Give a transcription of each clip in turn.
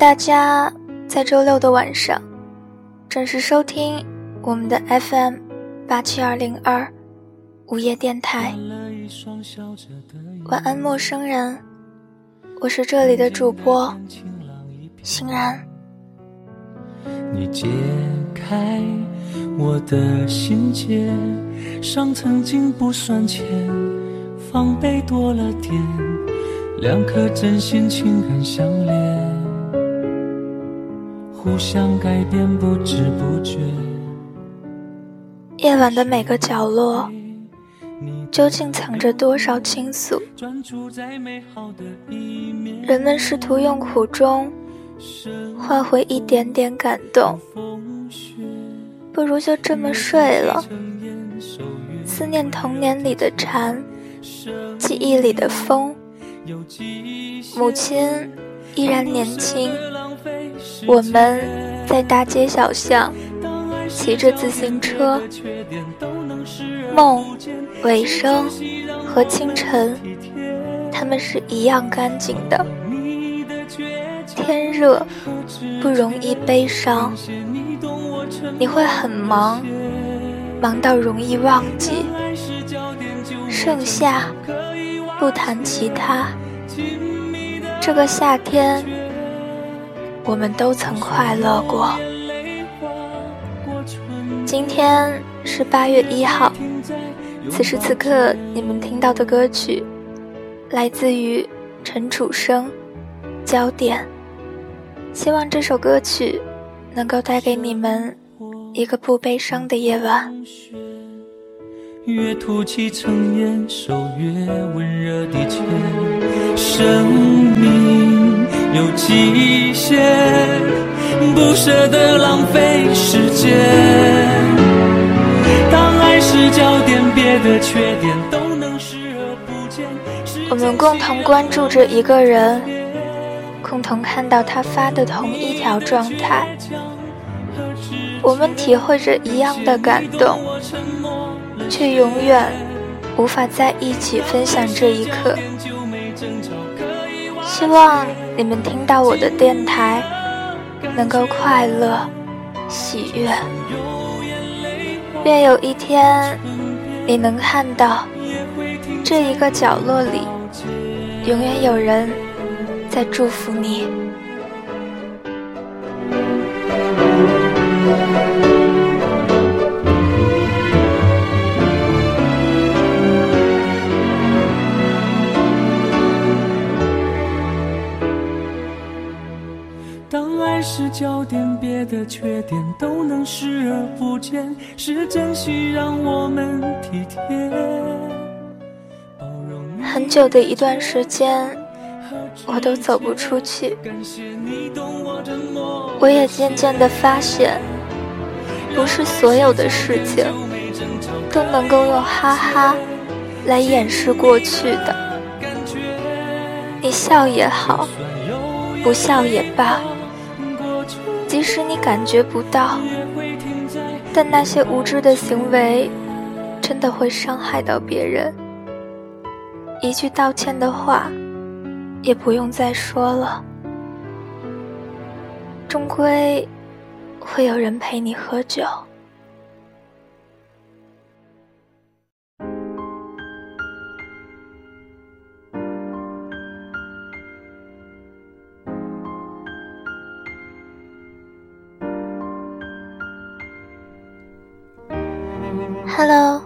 大家在周六的晚上准时收听我们的 FM 八七二零二午夜电台。晚安，陌生人，我是这里的主播欣然。你解开我的心结，伤曾经不算浅，防备多了点。两颗真心情感相连，互相改变不知不觉。夜晚的每个角落，究竟藏着多少倾诉？人们试图用苦衷换回一点点感动，不如就这么睡了。思念童年里的蝉，记忆里的风。母亲依然年轻，我们在大街小巷骑着自行车，梦、尾声和清晨，他们是一样干净的。天热不容易悲伤，你会很忙，忙到容易忘记。盛夏。不谈其他，这个夏天，我们都曾快乐过。今天是八月一号，此时此刻你们听到的歌曲，来自于陈楚生，《焦点》。希望这首歌曲能够带给你们一个不悲伤的夜晚。越吐气成烟，手越温热的牵。生命有极限，不舍得浪费时间。当爱是焦点，别的缺点都能视而不见。我们共同关注着一个人，共同看到他发的同一条状态，我们体会着一样的感动。却永远无法在一起分享这一刻。希望你们听到我的电台，能够快乐、喜悦。愿有一天，你能看到这一个角落里，永远有人在祝福你。是焦点，别的缺点都能视而不见。是珍惜让我们体贴。很久的一段时间，我都走不出去。我也渐渐的发现，不是所有的事情都能够用哈哈来掩饰过去的。你笑也好，不笑也罢。即使你感觉不到，但那些无知的行为，真的会伤害到别人。一句道歉的话，也不用再说了。终归会有人陪你喝酒。Hello，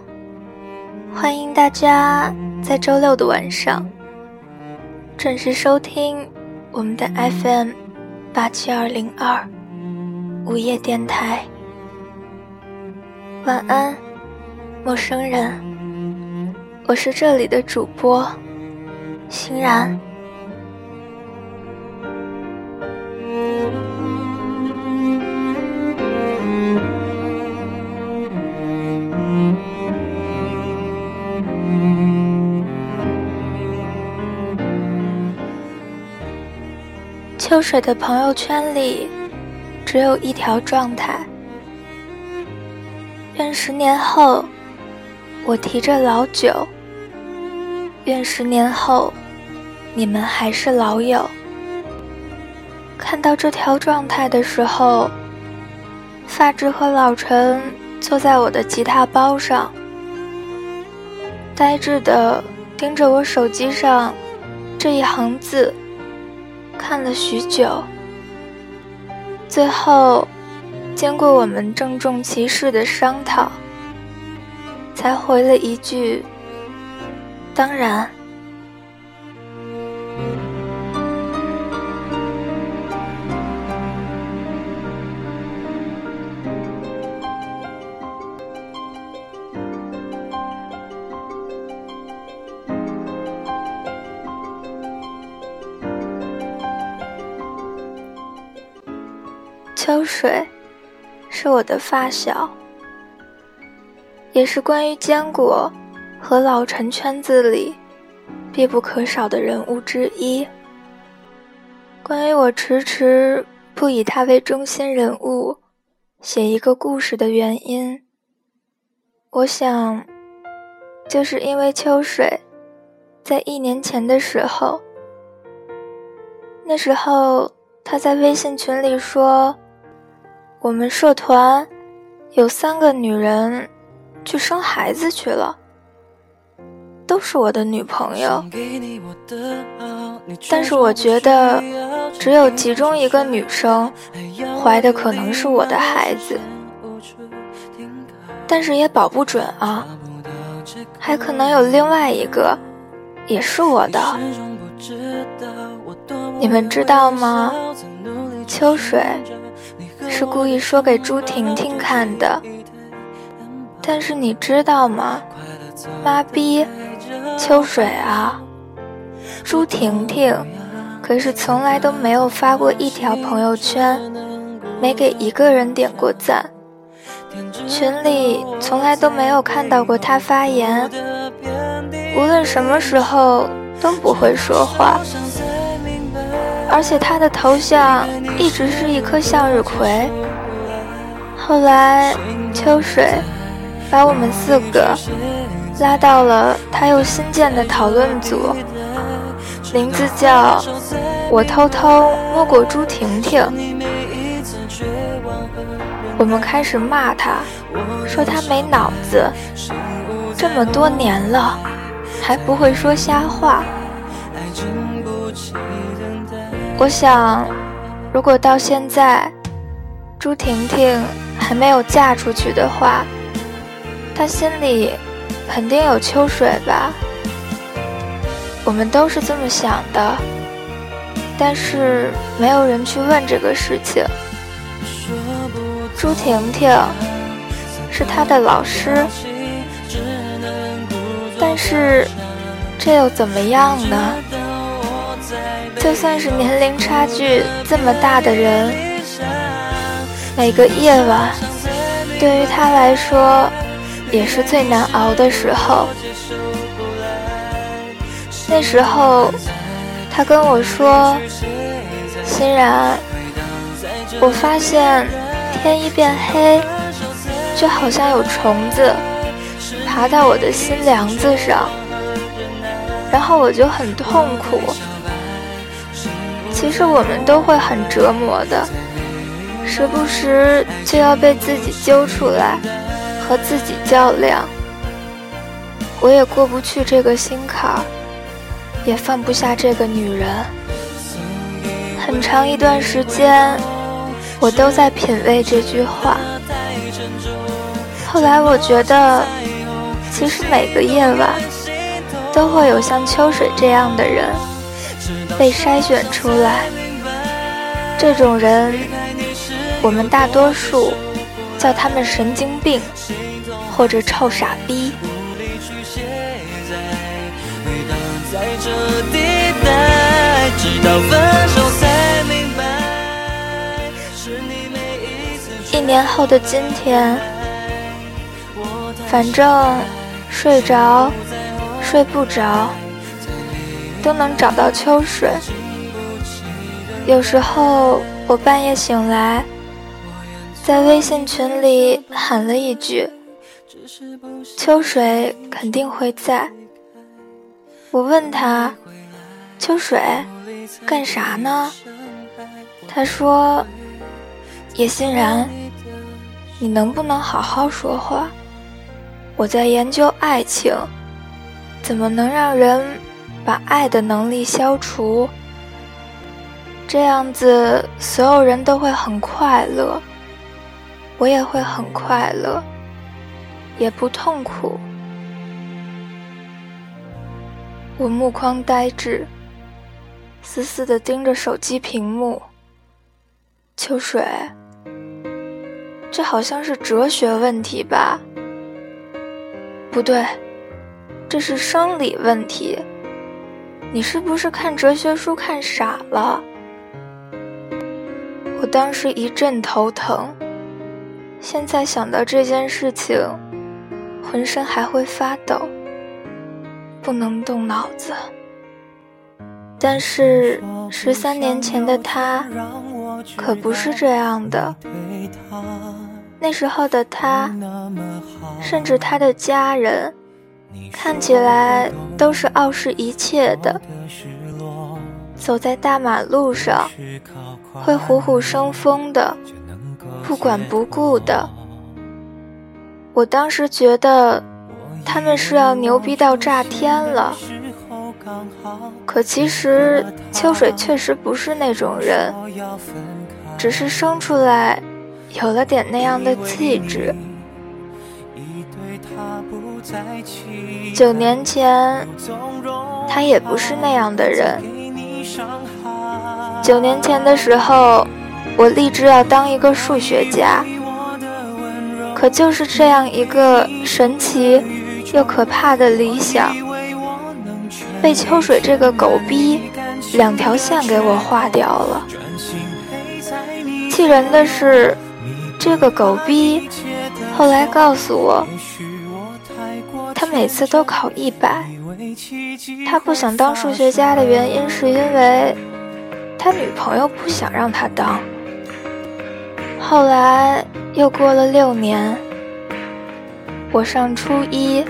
欢迎大家在周六的晚上准时收听我们的 FM 八七二零二午夜电台。晚安，陌生人，我是这里的主播欣然。秋水的朋友圈里，只有一条状态：愿十年后，我提着老酒；愿十年后，你们还是老友。看到这条状态的时候，发质和老陈坐在我的吉他包上，呆滞的盯着我手机上这一行字。看了许久，最后，经过我们郑重其事的商讨，才回了一句：“当然。”水，是我的发小，也是关于坚果和老陈圈子里必不可少的人物之一。关于我迟迟不以他为中心人物写一个故事的原因，我想，就是因为秋水在一年前的时候，那时候他在微信群里说。我们社团有三个女人去生孩子去了，都是我的女朋友。但是我觉得，只有其中一个女生怀的可能是我的孩子，但是也保不准啊，还可能有另外一个也是我的。你们知道吗？秋水。是故意说给朱婷婷看的，但是你知道吗？妈逼，秋水啊！朱婷婷可是从来都没有发过一条朋友圈，没给一个人点过赞，群里从来都没有看到过她发言，无论什么时候都不会说话。而且他的头像一直是一颗向日葵。后来，秋水把我们四个拉到了他又新建的讨论组，名字叫“我偷偷摸过朱婷婷”。我们开始骂他，说他没脑子，这么多年了还不会说瞎话。我想，如果到现在，朱婷婷还没有嫁出去的话，她心里肯定有秋水吧。我们都是这么想的，但是没有人去问这个事情。朱婷婷是他的老师，但是这又怎么样呢？就算是年龄差距这么大的人，每个夜晚对于他来说也是最难熬的时候。那时候，他跟我说：“欣然，我发现天一变黑，就好像有虫子爬到我的心梁子上，然后我就很痛苦。”其实我们都会很折磨的，时不时就要被自己揪出来和自己较量。我也过不去这个心坎，也放不下这个女人。很长一段时间，我都在品味这句话。后来我觉得，其实每个夜晚都会有像秋水这样的人被筛选出来。这种人，我们大多数叫他们神经病或者臭傻逼。一年后的今天，反正睡着睡不着，都能找到秋水。有时候我半夜醒来，在微信群里喊了一句：“秋水肯定会在。”我问他：“秋水，干啥呢？”他说：“叶欣然，你能不能好好说话？我在研究爱情，怎么能让人把爱的能力消除？这样子，所有人都会很快乐，我也会很快乐，也不痛苦。”我目光呆滞，死死地盯着手机屏幕。秋水，这好像是哲学问题吧？不对，这是生理问题。你是不是看哲学书看傻了？我当时一阵头疼，现在想到这件事情，浑身还会发抖。不能动脑子，但是十三年前的他可不是这样的。那时候的他，甚至他的家人，看起来都是傲视一切的。走在大马路上，会虎虎生风的，不管不顾的。我当时觉得。他们是要牛逼到炸天了，可其实秋水确实不是那种人，只是生出来有了点那样的气质。九年前，他也不是那样的人。九年前的时候，我立志要当一个数学家，可就是这样一个神奇。又可怕的理想，被秋水这个狗逼两条线给我划掉了。气人的是，这个狗逼后来告诉我，每次都考一百。他不想当数学家的原因，是因为他女朋友不想让他当。后来又过了六年，我上初一。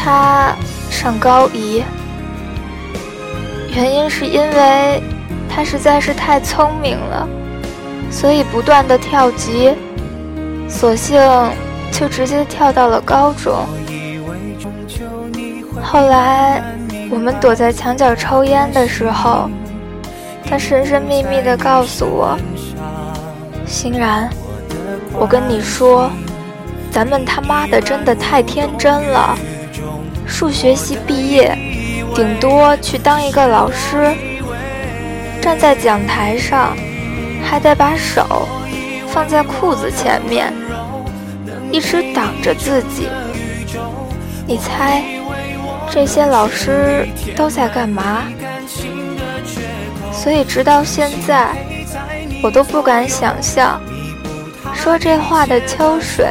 他上高一，原因是因为他实在是太聪明了，所以不断的跳级，索性就直接跳到了高中。后来我们躲在墙角抽烟的时候，他神神秘秘的告诉我：“欣然，我跟你说，咱们他妈的真的太天真了。”数学系毕业，顶多去当一个老师，站在讲台上，还得把手放在裤子前面，一直挡着自己。你猜，这些老师都在干嘛？所以直到现在，我都不敢想象，说这话的秋水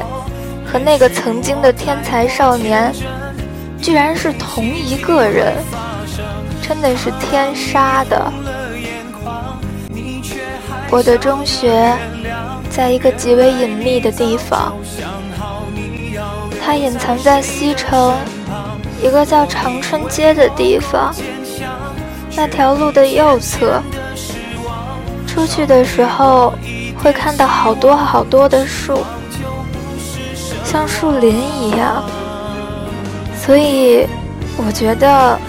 和那个曾经的天才少年。居然是同一个人，真的是天杀的！我的中学在一个极为隐秘的地方，它隐藏在西城一个叫长春街的地方。那条路的右侧，出去的时候会看到好多好多的树，像树林一样。所以，我觉得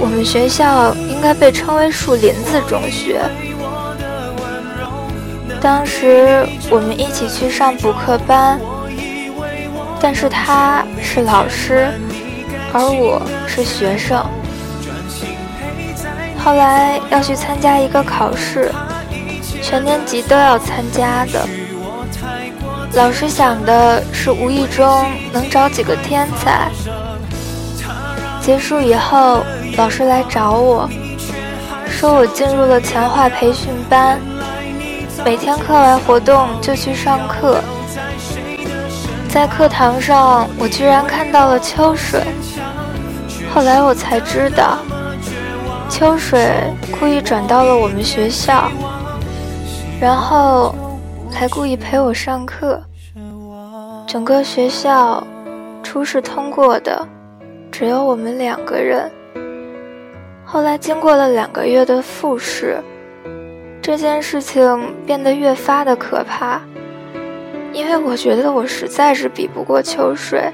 我们学校应该被称为“树林子中学”。当时我们一起去上补课班，但是他是老师，而我是学生。后来要去参加一个考试，全年级都要参加的。老师想的是无意中能找几个天才。结束以后，老师来找我，说我进入了强化培训班。每天课外活动就去上课，在课堂上我居然看到了秋水。后来我才知道，秋水故意转到了我们学校，然后还故意陪我上课。整个学校初试通过的只有我们两个人。后来经过了两个月的复试。这件事情变得越发的可怕，因为我觉得我实在是比不过秋水。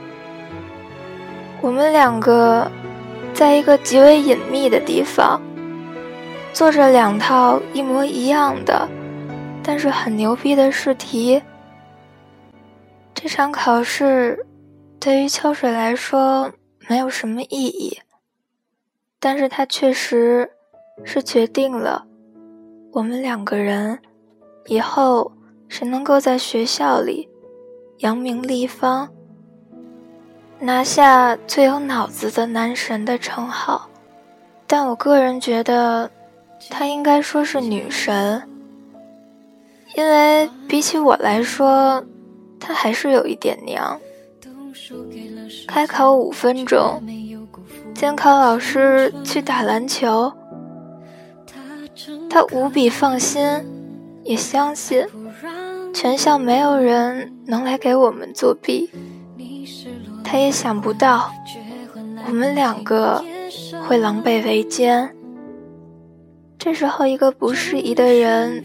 我们两个在一个极为隐秘的地方，做着两套一模一样的，但是很牛逼的试题。这场考试对于秋水来说没有什么意义，但是它确实是决定了。我们两个人以后谁能够在学校里扬名立方，拿下最有脑子的男神的称号？但我个人觉得，他应该说是女神，因为比起我来说，他还是有一点娘。开考五分钟，监考老师去打篮球。他无比放心，也相信全校没有人能来给我们作弊。他也想不到我们两个会狼狈为奸。这时候，一个不适宜的人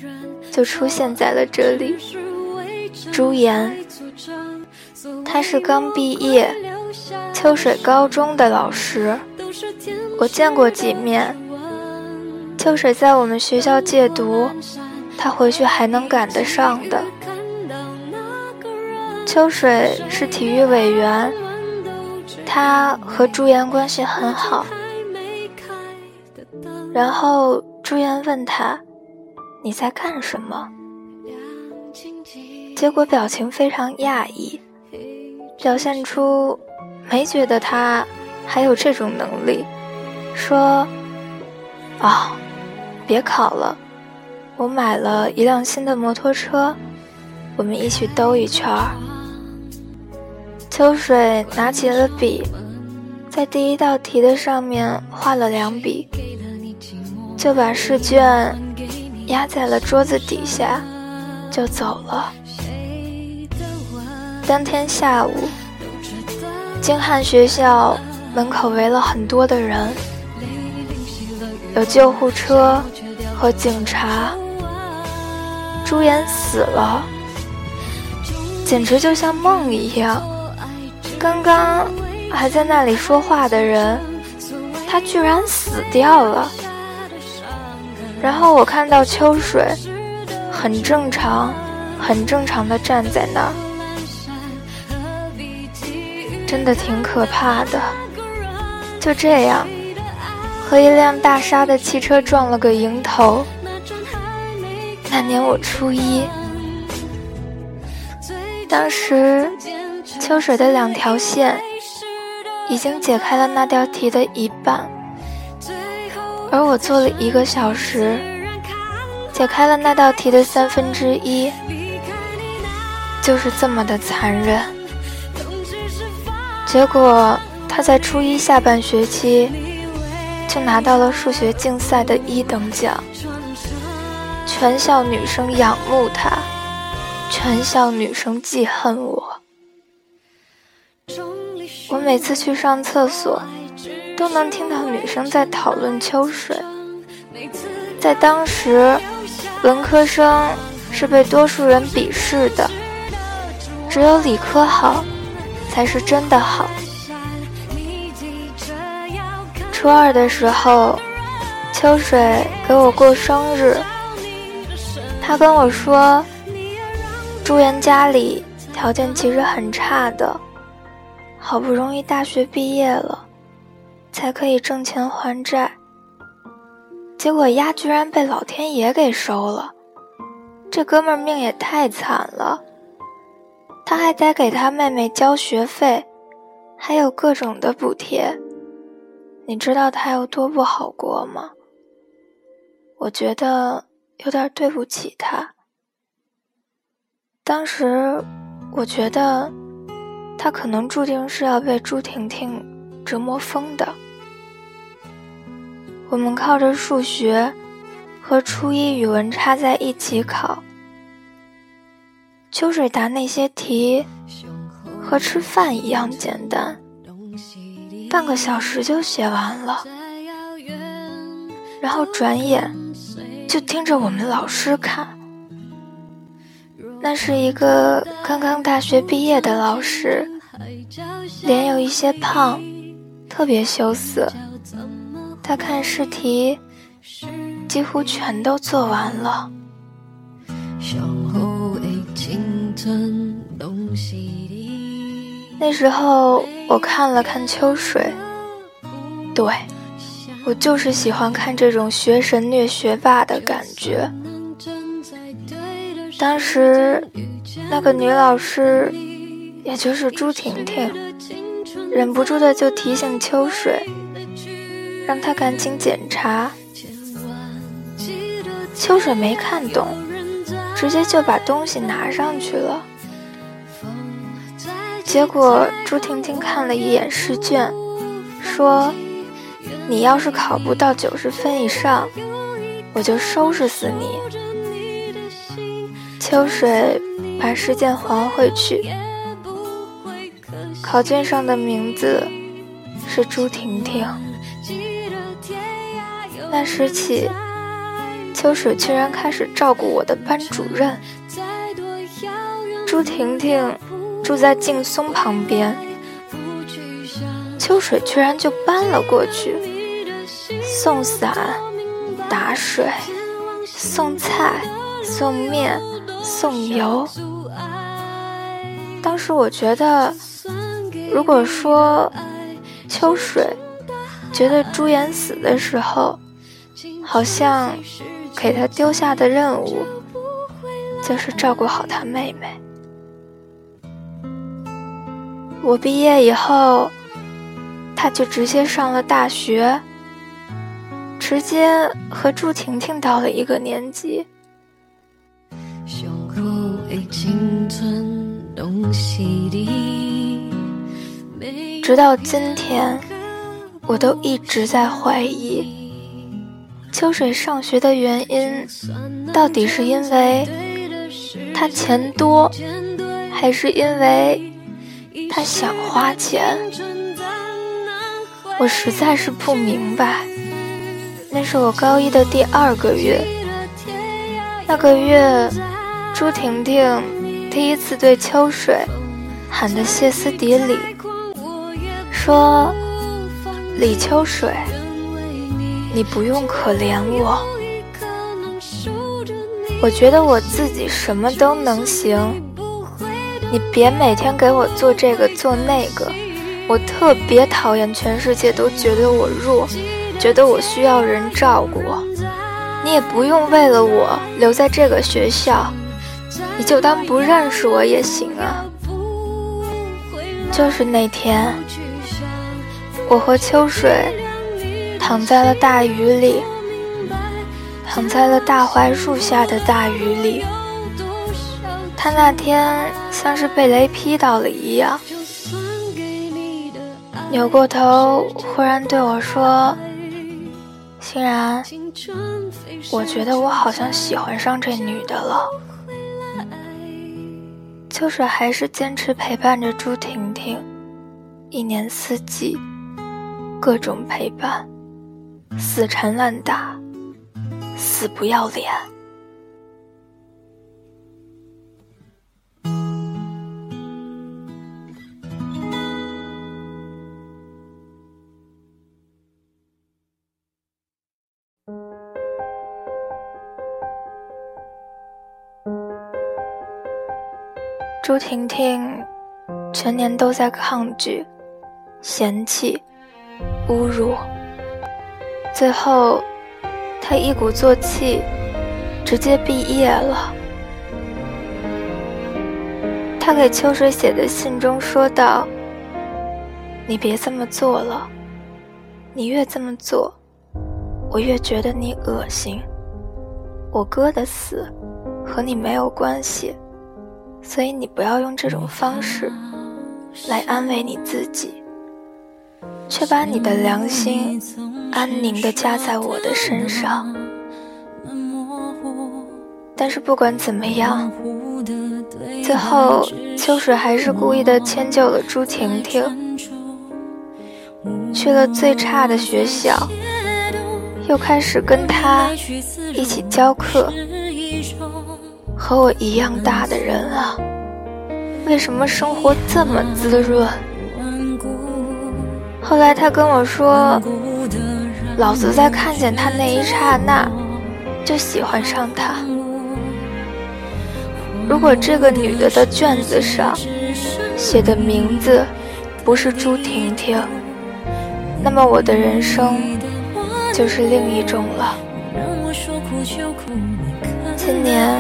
就出现在了这里——朱颜。他是刚毕业秋水高中的老师，我见过几面。秋水在我们学校借读，他回去还能赶得上的。秋水是体育委员，他和朱颜关系很好。然后朱颜问他：“你在干什么？”结果表情非常讶异，表现出没觉得他还有这种能力，说：“啊。”别考了，我买了一辆新的摩托车，我们一起兜一圈儿。秋水拿起了笔，在第一道题的上面画了两笔，就把试卷压在了桌子底下，就走了。当天下午，京汉学校门口围了很多的人。有救护车和警察，朱颜死了，简直就像梦一样。刚刚还在那里说话的人，他居然死掉了。然后我看到秋水，很正常，很正常的站在那儿，真的挺可怕的。就这样。和一辆大沙的汽车撞了个迎头。那年我初一，当时秋水的两条线已经解开了那道题的一半，而我做了一个小时，解开了那道题的三分之一，就是这么的残忍。结果他在初一下半学期。就拿到了数学竞赛的一等奖，全校女生仰慕他，全校女生记恨我。我每次去上厕所，都能听到女生在讨论秋水。在当时，文科生是被多数人鄙视的，只有理科好才是真的好。初二的时候，秋水给我过生日，他跟我说，朱颜家里条件其实很差的，好不容易大学毕业了，才可以挣钱还债。结果鸭居然被老天爷给收了。这哥们儿命也太惨了，他还得给他妹妹交学费，还有各种的补贴。你知道他有多不好过吗？我觉得有点对不起他。当时我觉得他可能注定是要被朱婷婷折磨疯的。我们靠着数学。和初一语文插在一起考，秋水答那些题和吃饭一样简单，半个小时就写完了，然后转眼就盯着我们老师看。那是一个刚刚大学毕业的老师，脸有一些胖，特别羞涩。他看试题。几乎全都做完了。那时候我看了看秋水，对我就是喜欢看这种学神虐学霸的感觉。当时那个女老师，也就是朱婷婷，忍不住的就提醒秋水，让他赶紧检查。秋水没看懂，直接就把东西拿上去了。结果朱婷婷看了一眼试卷，说：“你要是考不到九十分以上，我就收拾死你。”秋水把试卷还回去，考卷上的名字是朱婷婷。那时起。秋水居然开始照顾我的班主任朱婷婷，住在劲松旁边。秋水居然就搬了过去，送伞、打水、送菜、送面、送油。当时我觉得，如果说秋水觉得朱颜死的时候，好像。给他丢下的任务，就是照顾好他妹妹。我毕业以后，他就直接上了大学，直接和朱婷婷到了一个年级。直到今天，我都一直在怀疑。秋水上学的原因，到底是因为他钱多，还是因为他想花钱？我实在是不明白。那是我高一的第二个月，那个月，朱婷婷第一次对秋水喊得歇斯底里，说：“李秋水。”你不用可怜我，我觉得我自己什么都能行。你别每天给我做这个做那个，我特别讨厌全世界都觉得我弱，觉得我需要人照顾。你也不用为了我留在这个学校，你就当不认识我也行啊。就是那天，我和秋水。躺在了大雨里，躺在了大槐树下的大雨里。他那天像是被雷劈到了一样，扭过头，忽然对我说：“欣然，我觉得我好像喜欢上这女的了。”就是还是坚持陪伴着朱婷婷，一年四季，各种陪伴。死缠烂打，死不要脸。朱婷婷全年都在抗拒、嫌弃、侮辱，最后她一鼓作气，直接毕业了。她给秋水写的信中说道：“你别这么做了，你越这么做，我越觉得你恶心。我哥的死和你没有关系。”所以你不要用这种方式来安慰你自己，却把你的良心安宁地加在我的身上。但是不管怎么样，最后秋水还是故意的迁就了朱婷婷，去了最差的学校，又开始跟他一起教课。和我一样大的人啊，为什么生活这么滋润？后来他跟我说，老子在看见他那一刹那，就喜欢上他。如果这个女的的卷子上写的名字不是朱婷婷，那么我的人生就是另一种了。今年。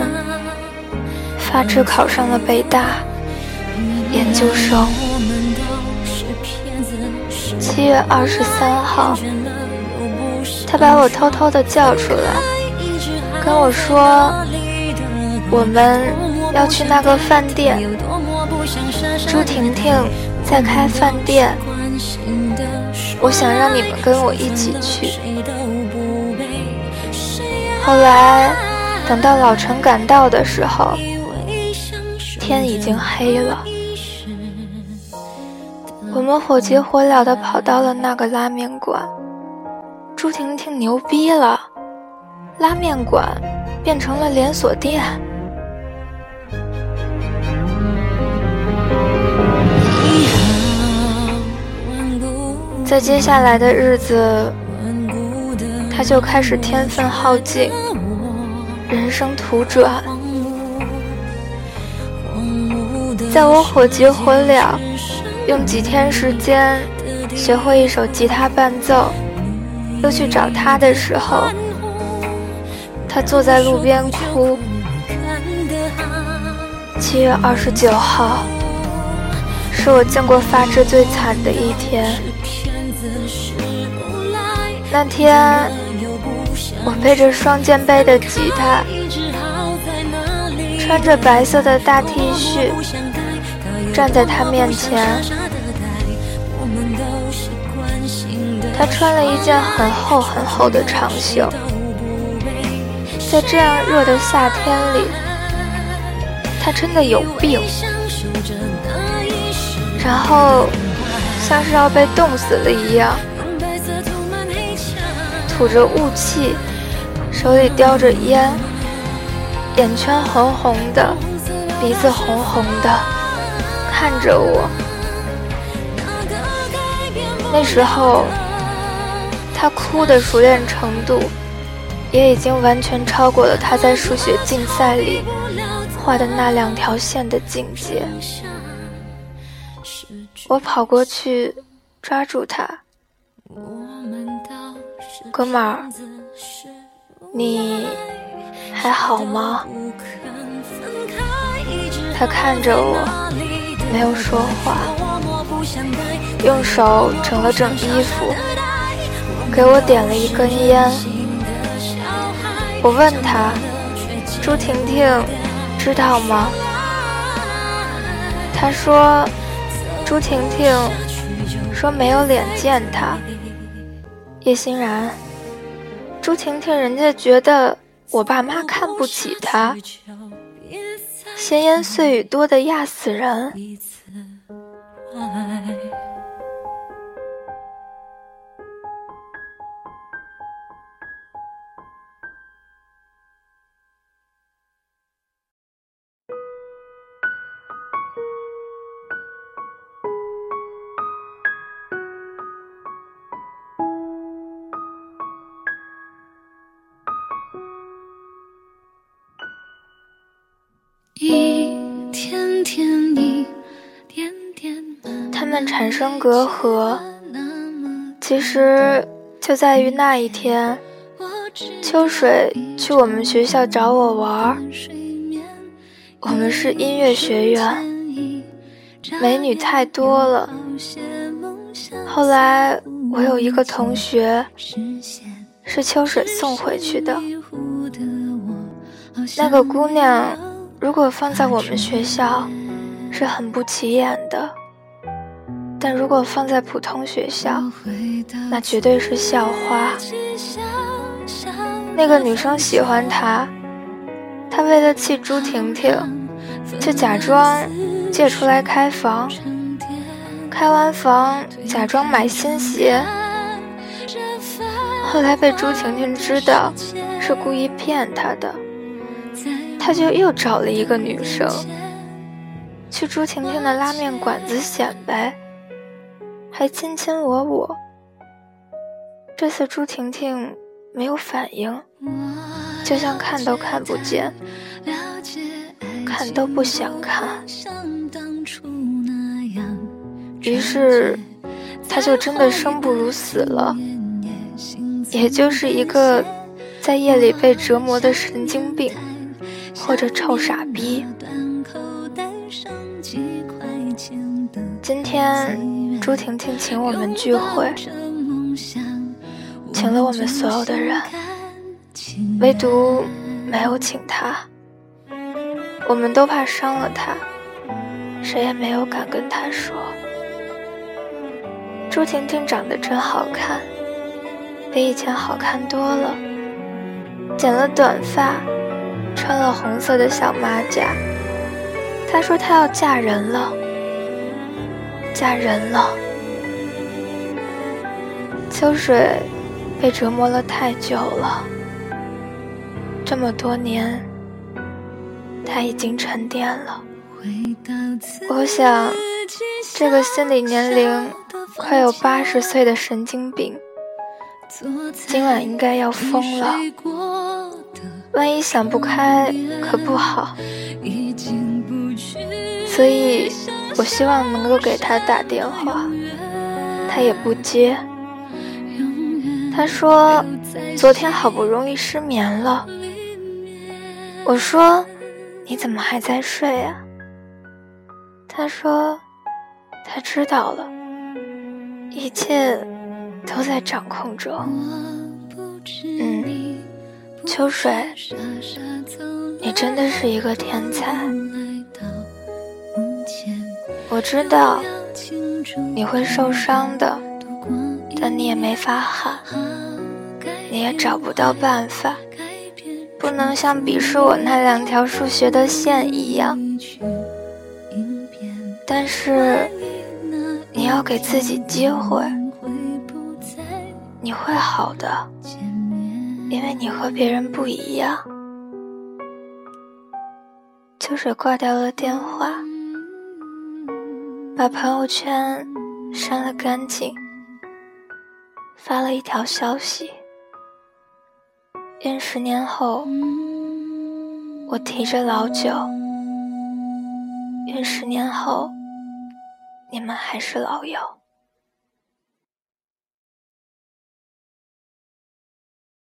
发志考上了北大研究生。七月二十三号，他把我偷偷的叫出来，跟我说我们要去那个饭店，朱婷婷在开饭店，我想让你们跟我一起去。后来等到老陈赶到的时候。天已经黑了，我们火急火燎的跑到了那个拉面馆。朱婷婷牛逼了，拉面馆变成了连锁店。在接下来的日子，他就开始天分耗尽，人生途转。在我火急火燎，用几天时间学会一首吉他伴奏，又去找他的时候，他坐在路边哭。七月二十九号，是我见过发质最惨的一天。那天，我背着双肩背的吉他，穿着白色的大 T 恤。站在他面前，他穿了一件很厚很厚的长袖，在这样热的夏天里，他真的有病。然后，像是要被冻死了一样，吐着雾气，手里叼着烟，眼圈红红的，鼻子红红的。看着我，那时候他哭的熟练程度，也已经完全超过了他在数学竞赛里画的那两条线的境界。我跑过去抓住他，哥们儿，你还好吗？他看着我。没有说话，用手整了整衣服，给我点了一根烟。我问他：“朱婷婷知道吗？”他说：“朱婷婷说没有脸见他。”叶欣然，朱婷婷人家觉得我爸妈看不起她。闲言碎语多的压死人。们产生隔阂，其实就在于那一天，秋水去我们学校找我玩儿。我们是音乐学院，美女太多了。后来我有一个同学，是秋水送回去的。那个姑娘，如果放在我们学校，是很不起眼的；但如果放在普通学校，那绝对是校花。那个女生喜欢他，他为了气朱婷婷，就假装借出来开房，开完房假装买新鞋，后来被朱婷婷知道是故意骗他的。他就又找了一个女生，去朱婷婷的拉面馆子显摆，还卿卿我我。这次朱婷婷没有反应，就像看都看不见，看都不想看。于是，他就真的生不如死了，也就是一个在夜里被折磨的神经病。或者臭傻逼。今天朱婷婷请我们聚会，请了我们所有的人，唯独没有请她。我们都怕伤了她，谁也没有敢跟她说。朱婷婷长得真好看，比以前好看多了，剪了短发。穿了红色的小马甲，她说她要嫁人了，嫁人了。秋水被折磨了太久了，这么多年，他已经沉淀了。我想，这个心理年龄快有八十岁的神经病，今晚应该要疯了。万一想不开可不好，所以我希望能够给他打电话，他也不接。他说昨天好不容易失眠了。我说你怎么还在睡啊？他说他知道了，一切都在掌控中。嗯。秋水，你真的是一个天才。我知道你会受伤的，但你也没法喊，你也找不到办法，不能像鄙视我那两条数学的线一样。但是你要给自己机会，你会好的。因为你和别人不一样，秋水挂掉了电话，把朋友圈删了干净，发了一条消息：愿十年后我提着老酒，愿十年后你们还是老友。